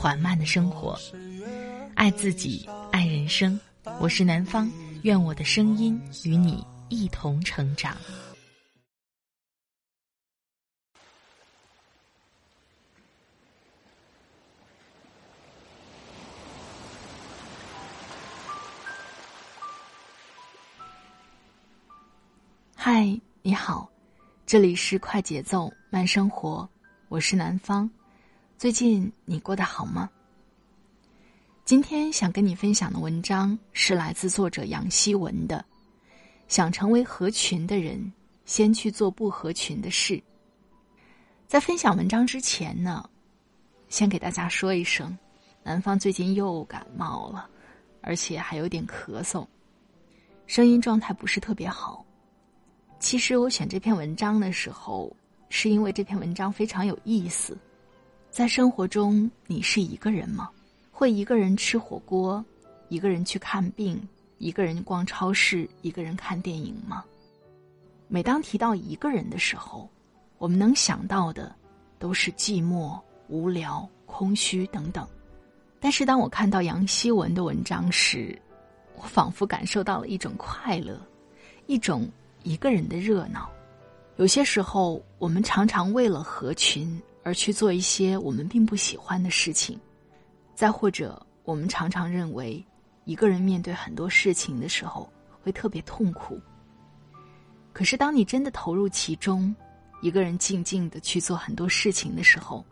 缓慢的生活，爱自己，爱人生。我是南方，愿我的声音与你一同成长。嗨，你好，这里是快节奏慢生活，我是南方。最近你过得好吗？今天想跟你分享的文章是来自作者杨希文的。想成为合群的人，先去做不合群的事。在分享文章之前呢，先给大家说一声，南方最近又感冒了，而且还有点咳嗽，声音状态不是特别好。其实我选这篇文章的时候，是因为这篇文章非常有意思。在生活中，你是一个人吗？会一个人吃火锅，一个人去看病，一个人逛超市，一个人看电影吗？每当提到一个人的时候，我们能想到的都是寂寞、无聊、空虚等等。但是当我看到杨希文的文章时，我仿佛感受到了一种快乐，一种。一个人的热闹，有些时候我们常常为了合群而去做一些我们并不喜欢的事情；再或者，我们常常认为一个人面对很多事情的时候会特别痛苦。可是，当你真的投入其中，一个人静静的去做很多事情的时候，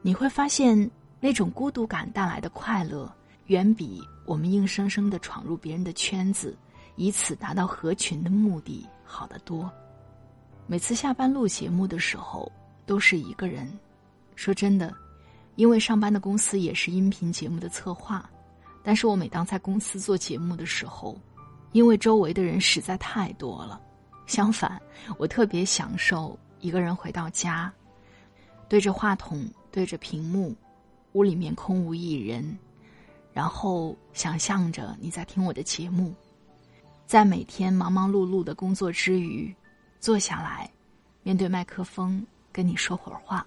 你会发现那种孤独感带来的快乐，远比我们硬生生的闯入别人的圈子。以此达到合群的目的，好得多。每次下班录节目的时候，都是一个人。说真的，因为上班的公司也是音频节目的策划，但是我每当在公司做节目的时候，因为周围的人实在太多了。相反，我特别享受一个人回到家，对着话筒，对着屏幕，屋里面空无一人，然后想象着你在听我的节目。在每天忙忙碌碌的工作之余，坐下来，面对麦克风跟你说会儿话，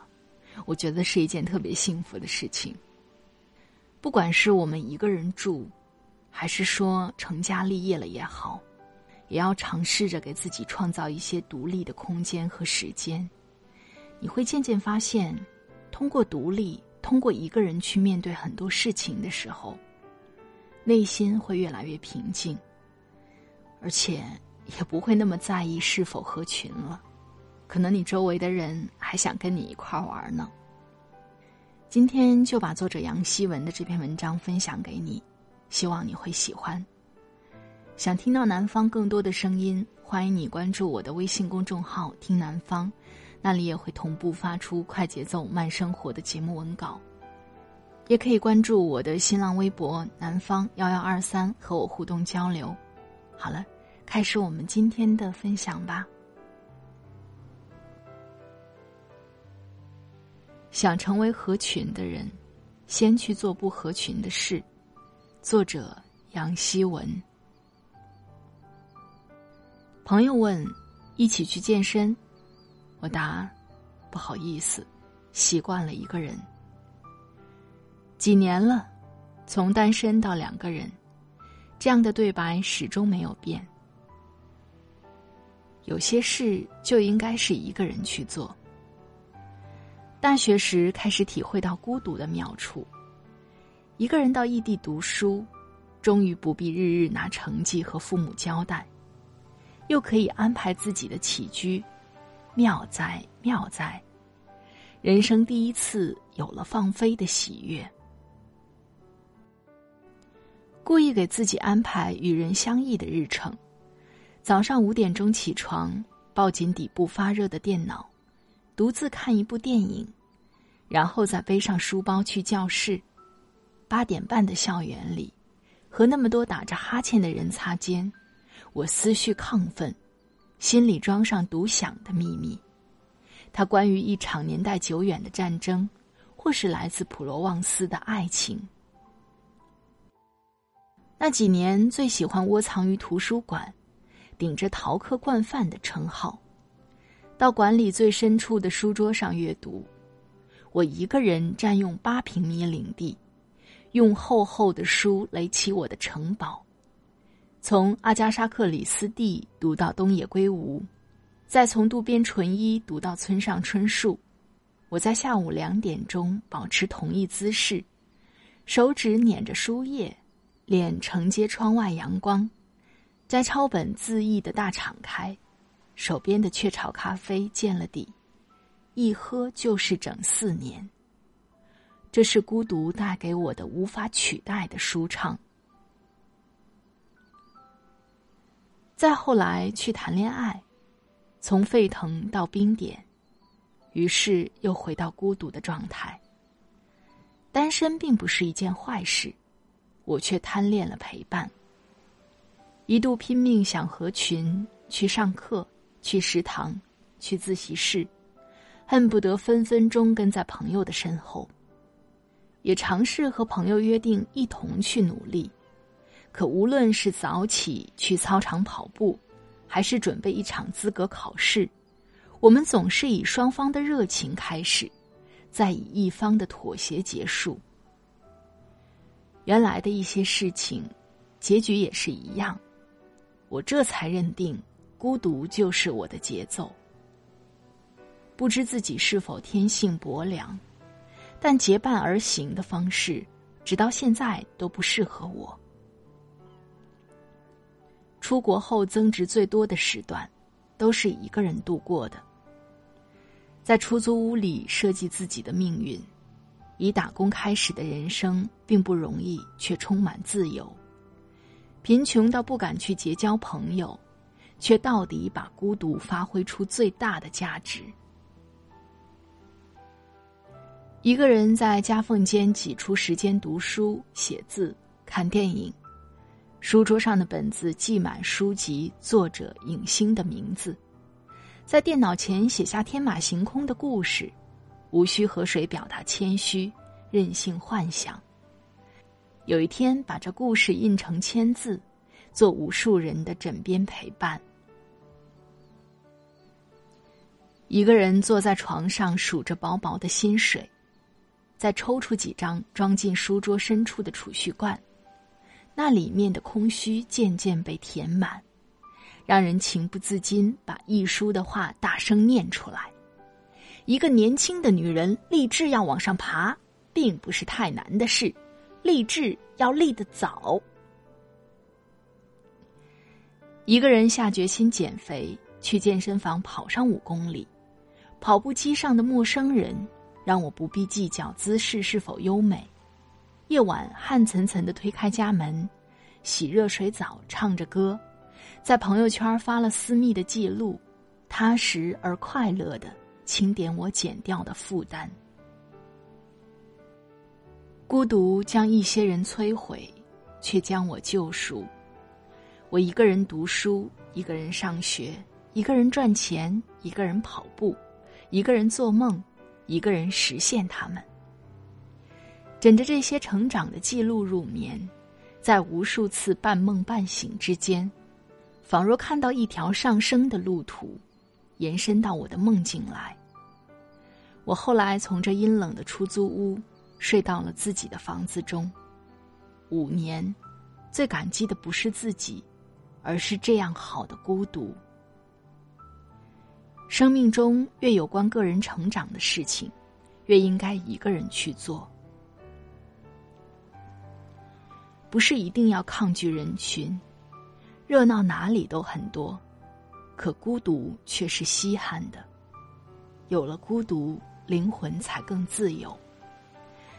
我觉得是一件特别幸福的事情。不管是我们一个人住，还是说成家立业了也好，也要尝试着给自己创造一些独立的空间和时间。你会渐渐发现，通过独立，通过一个人去面对很多事情的时候，内心会越来越平静。而且也不会那么在意是否合群了，可能你周围的人还想跟你一块玩呢。今天就把作者杨希文的这篇文章分享给你，希望你会喜欢。想听到南方更多的声音，欢迎你关注我的微信公众号“听南方”，那里也会同步发出快节奏慢生活的节目文稿。也可以关注我的新浪微博“南方幺幺二三”和我互动交流。好了，开始我们今天的分享吧。想成为合群的人，先去做不合群的事。作者杨希文。朋友问：“一起去健身？”我答：“不好意思，习惯了一个人。几年了，从单身到两个人。”这样的对白始终没有变。有些事就应该是一个人去做。大学时开始体会到孤独的妙处，一个人到异地读书，终于不必日日拿成绩和父母交代，又可以安排自己的起居，妙哉妙哉！人生第一次有了放飞的喜悦。故意给自己安排与人相异的日程，早上五点钟起床，抱紧底部发热的电脑，独自看一部电影，然后再背上书包去教室，八点半的校园里，和那么多打着哈欠的人擦肩，我思绪亢奋，心里装上独享的秘密。它关于一场年代久远的战争，或是来自普罗旺斯的爱情。那几年最喜欢窝藏于图书馆，顶着逃课惯犯的称号，到馆里最深处的书桌上阅读。我一个人占用八平米领地，用厚厚的书垒起我的城堡，从阿加莎·克里斯蒂读到东野圭吾。再从渡边淳一读到村上春树，我在下午两点钟保持同一姿势，手指捻着书页，脸承接窗外阳光，摘抄本恣意的大敞开，手边的雀巢咖啡见了底，一喝就是整四年。这是孤独带给我的无法取代的舒畅。再后来去谈恋爱。从沸腾到冰点，于是又回到孤独的状态。单身并不是一件坏事，我却贪恋了陪伴。一度拼命想合群，去上课，去食堂，去自习室，恨不得分分钟跟在朋友的身后。也尝试和朋友约定一同去努力，可无论是早起去操场跑步。还是准备一场资格考试，我们总是以双方的热情开始，再以一方的妥协结束。原来的一些事情，结局也是一样。我这才认定，孤独就是我的节奏。不知自己是否天性薄凉，但结伴而行的方式，直到现在都不适合我。出国后增值最多的时段，都是一个人度过的。在出租屋里设计自己的命运，以打工开始的人生并不容易，却充满自由。贫穷到不敢去结交朋友，却到底把孤独发挥出最大的价值。一个人在夹缝间挤出时间读书、写字、看电影。书桌上的本子记满书籍、作者、影星的名字，在电脑前写下天马行空的故事，无需和谁表达谦虚，任性幻想。有一天，把这故事印成签字，做无数人的枕边陪伴。一个人坐在床上数着薄薄的薪水，再抽出几张装进书桌深处的储蓄罐。那里面的空虚渐渐被填满，让人情不自禁把一书的话大声念出来。一个年轻的女人立志要往上爬，并不是太难的事，立志要立得早。一个人下决心减肥，去健身房跑上五公里，跑步机上的陌生人让我不必计较姿势是否优美。夜晚，汗涔涔的推开家门，洗热水澡，唱着歌，在朋友圈发了私密的记录，踏实而快乐的清点我减掉的负担。孤独将一些人摧毁，却将我救赎。我一个人读书，一个人上学，一个人赚钱，一个人跑步，一个人做梦，一个人实现他们。枕着这些成长的记录入眠，在无数次半梦半醒之间，仿若看到一条上升的路途，延伸到我的梦境来。我后来从这阴冷的出租屋睡到了自己的房子中，五年，最感激的不是自己，而是这样好的孤独。生命中越有关个人成长的事情，越应该一个人去做。不是一定要抗拒人群，热闹哪里都很多，可孤独却是稀罕的。有了孤独，灵魂才更自由。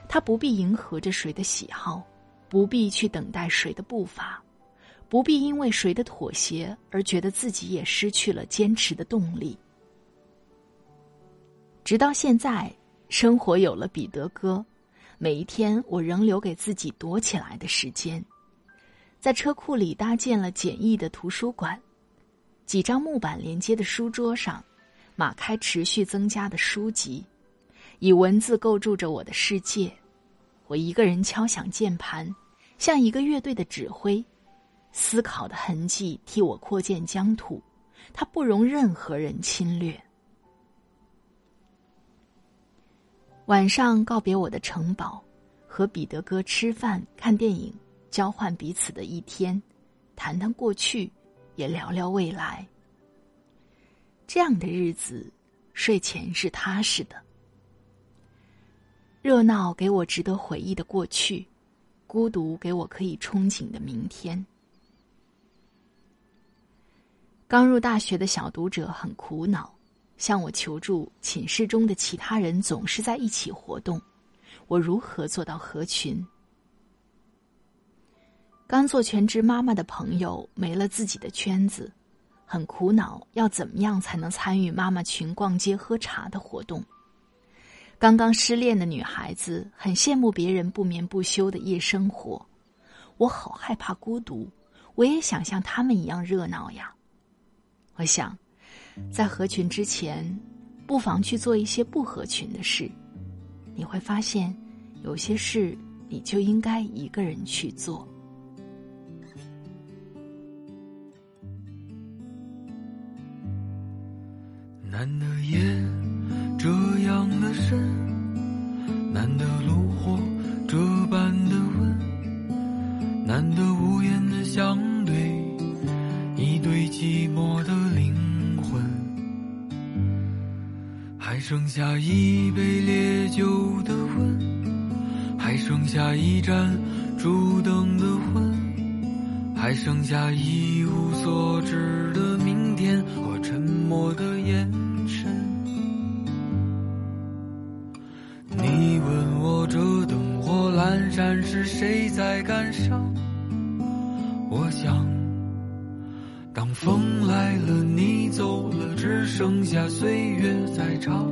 他不必迎合着谁的喜好，不必去等待谁的步伐，不必因为谁的妥协而觉得自己也失去了坚持的动力。直到现在，生活有了彼得哥。每一天，我仍留给自己躲起来的时间，在车库里搭建了简易的图书馆，几张木板连接的书桌上，码开持续增加的书籍，以文字构筑着我的世界。我一个人敲响键盘，像一个乐队的指挥，思考的痕迹替我扩建疆土，它不容任何人侵略。晚上告别我的城堡，和彼得哥吃饭、看电影，交换彼此的一天，谈谈过去，也聊聊未来。这样的日子，睡前是踏实的。热闹给我值得回忆的过去，孤独给我可以憧憬的明天。刚入大学的小读者很苦恼。向我求助，寝室中的其他人总是在一起活动，我如何做到合群？刚做全职妈妈的朋友没了自己的圈子，很苦恼，要怎么样才能参与妈妈群逛街喝茶的活动？刚刚失恋的女孩子很羡慕别人不眠不休的夜生活，我好害怕孤独，我也想像他们一样热闹呀。我想。在合群之前，不妨去做一些不合群的事。你会发现，有些事你就应该一个人去做。难得夜这样的深，难得剩下一杯烈酒的温，还剩下一盏烛灯的昏，还剩下一无所知的明天和沉默的眼神。你问我这灯火阑珊是谁在感伤？我想。当风来了，你走了，只剩下岁月在唱。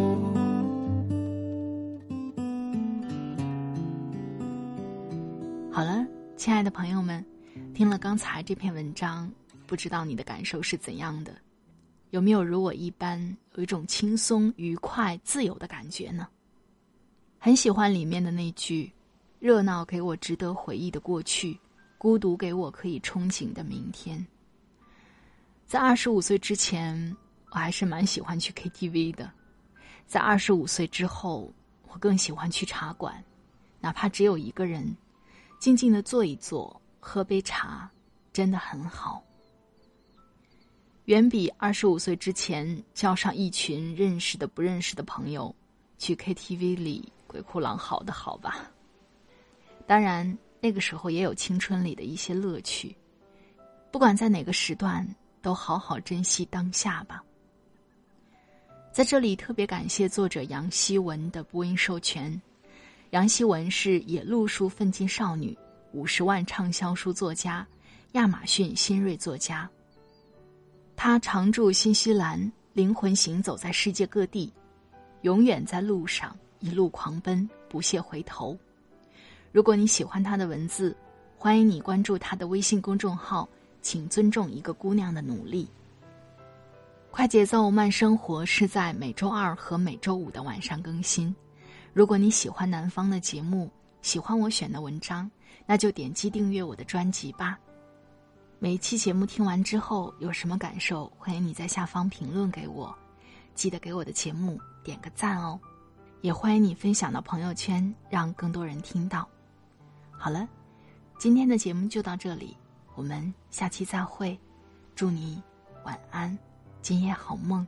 亲爱的朋友们，听了刚才这篇文章，不知道你的感受是怎样的？有没有如我一般，有一种轻松、愉快、自由的感觉呢？很喜欢里面的那句：“热闹给我值得回忆的过去，孤独给我可以憧憬的明天。”在二十五岁之前，我还是蛮喜欢去 KTV 的；在二十五岁之后，我更喜欢去茶馆，哪怕只有一个人，静静的坐一坐，喝杯茶，真的很好。远比二十五岁之前叫上一群认识的、不认识的朋友去 KTV 里。鬼哭狼嚎的好吧，当然那个时候也有青春里的一些乐趣。不管在哪个时段，都好好珍惜当下吧。在这里特别感谢作者杨希文的播音授权。杨希文是野路书奋进少女，五十万畅销书作家，亚马逊新锐作家。他常驻新西兰，灵魂行走在世界各地，永远在路上。一路狂奔，不懈回头。如果你喜欢他的文字，欢迎你关注他的微信公众号。请尊重一个姑娘的努力。快节奏慢生活是在每周二和每周五的晚上更新。如果你喜欢南方的节目，喜欢我选的文章，那就点击订阅我的专辑吧。每一期节目听完之后有什么感受，欢迎你在下方评论给我。记得给我的节目点个赞哦。也欢迎你分享到朋友圈，让更多人听到。好了，今天的节目就到这里，我们下期再会。祝你晚安，今夜好梦。